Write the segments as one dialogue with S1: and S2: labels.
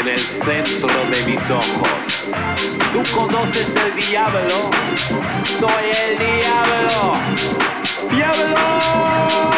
S1: en el centro de mis ojos. Tú
S2: conoces
S1: el diablo, soy el diablo. ¡Diablo!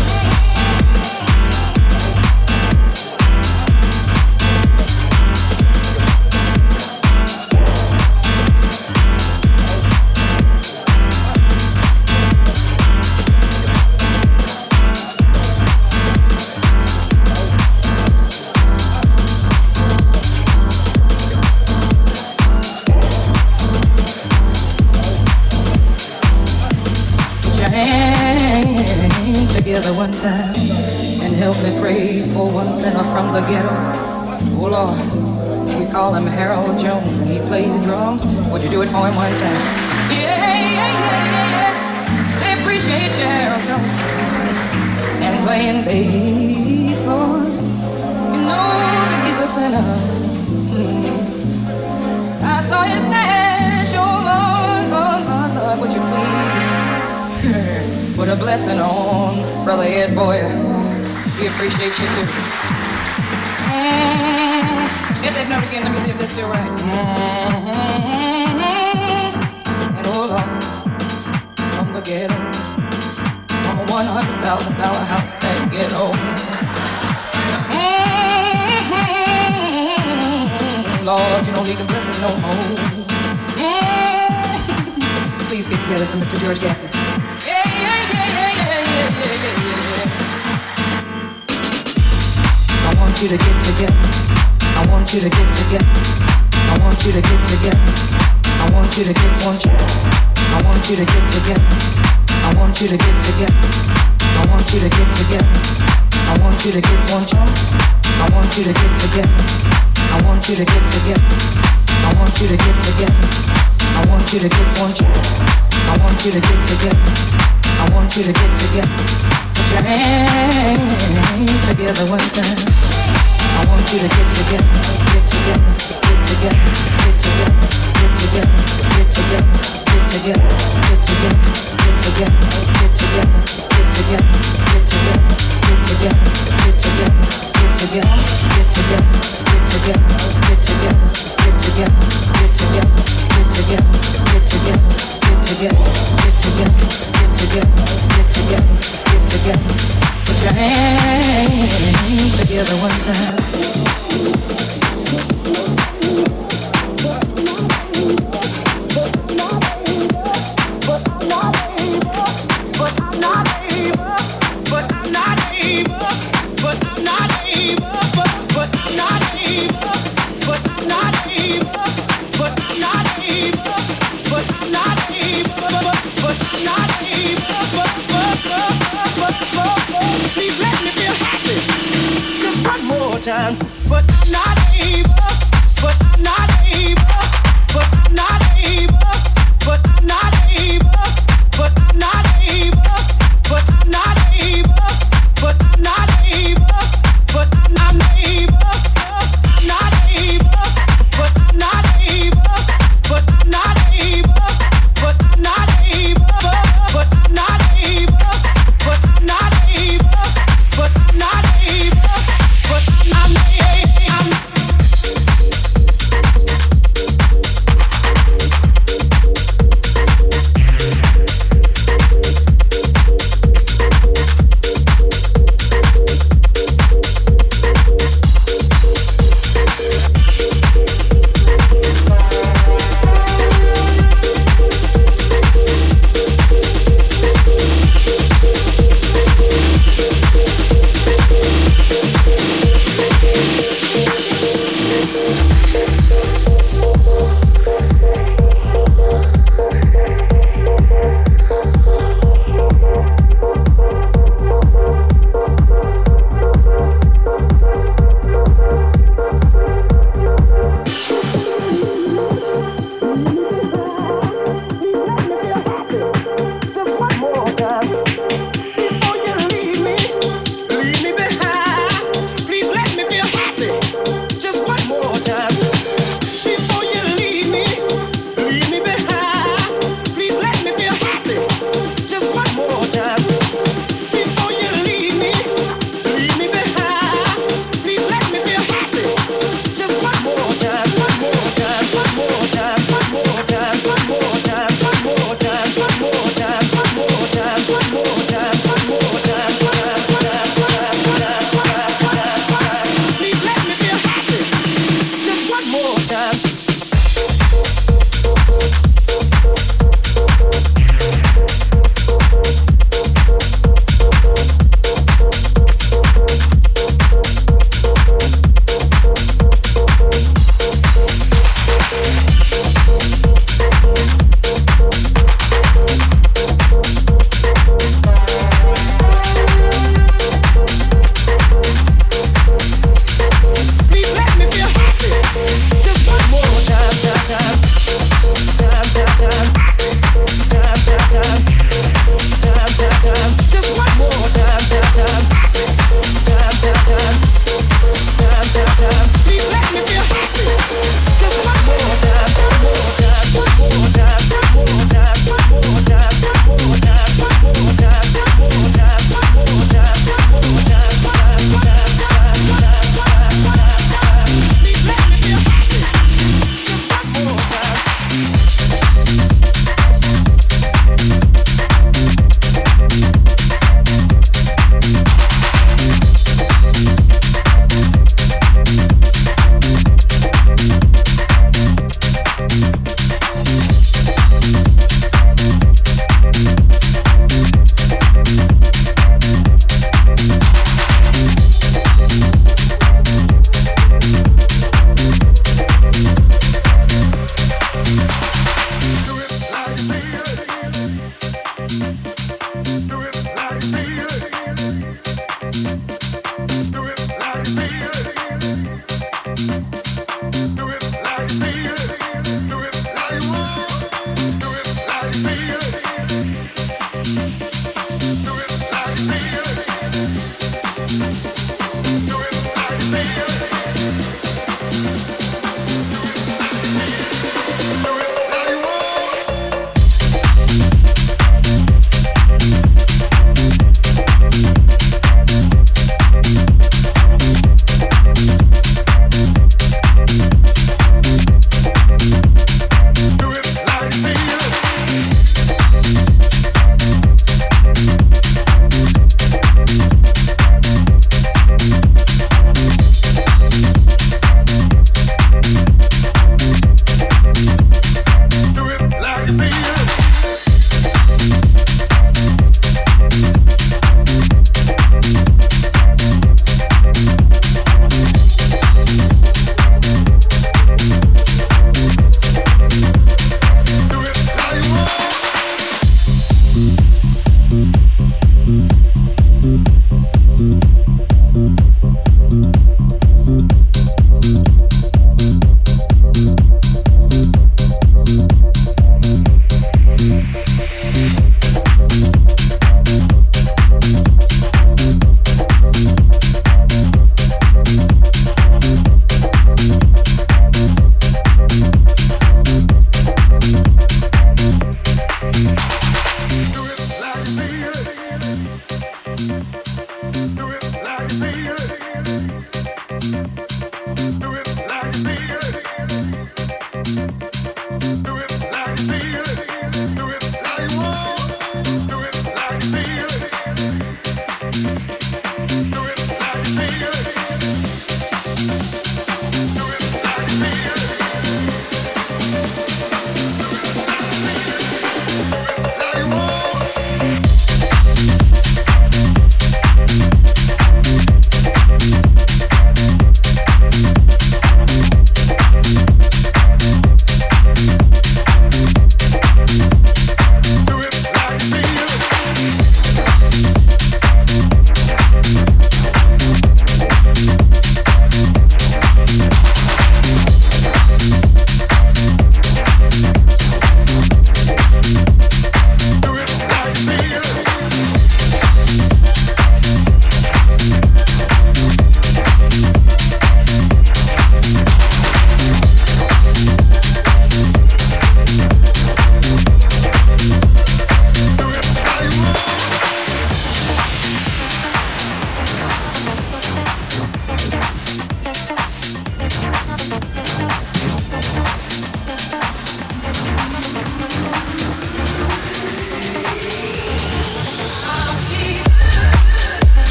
S1: A blessing on Brother Ed Boyer. We appreciate you too. Mm-hmm. Hit that note again. Let me see if that's still right. Mm-hmm. And hold on. The ghetto. From a $100,000 house that ghetto. Mm-hmm. Lord, you don't need the blessing no more. Please get together for Mr. George Gaffney. You to get together. I want you to get together. I want you to get together. I want you to get want you. I want you to get together. I want you to get together. I want you to get together. I want you to get want you. I want you to get together. I want you to get together. I want you to get together. I want you to get want you. I want you to get together. I want you to get together. Put your hands together one time. I want you to get together, get together, get together, get together, get together, get together, together one time.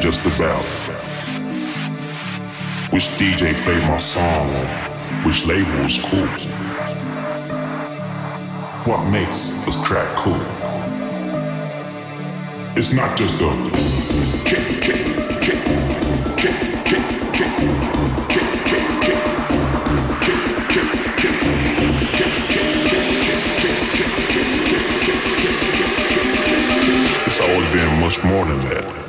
S1: just about. Which DJ played my song? Which label was cool? What makes this track cool? It's not just the kick, kick, kick, kick, kick, kick, kick, kick, kick, kick, kick, kick, kick, kick, kick, kick, kick, kick, It's always been much more
S3: than that.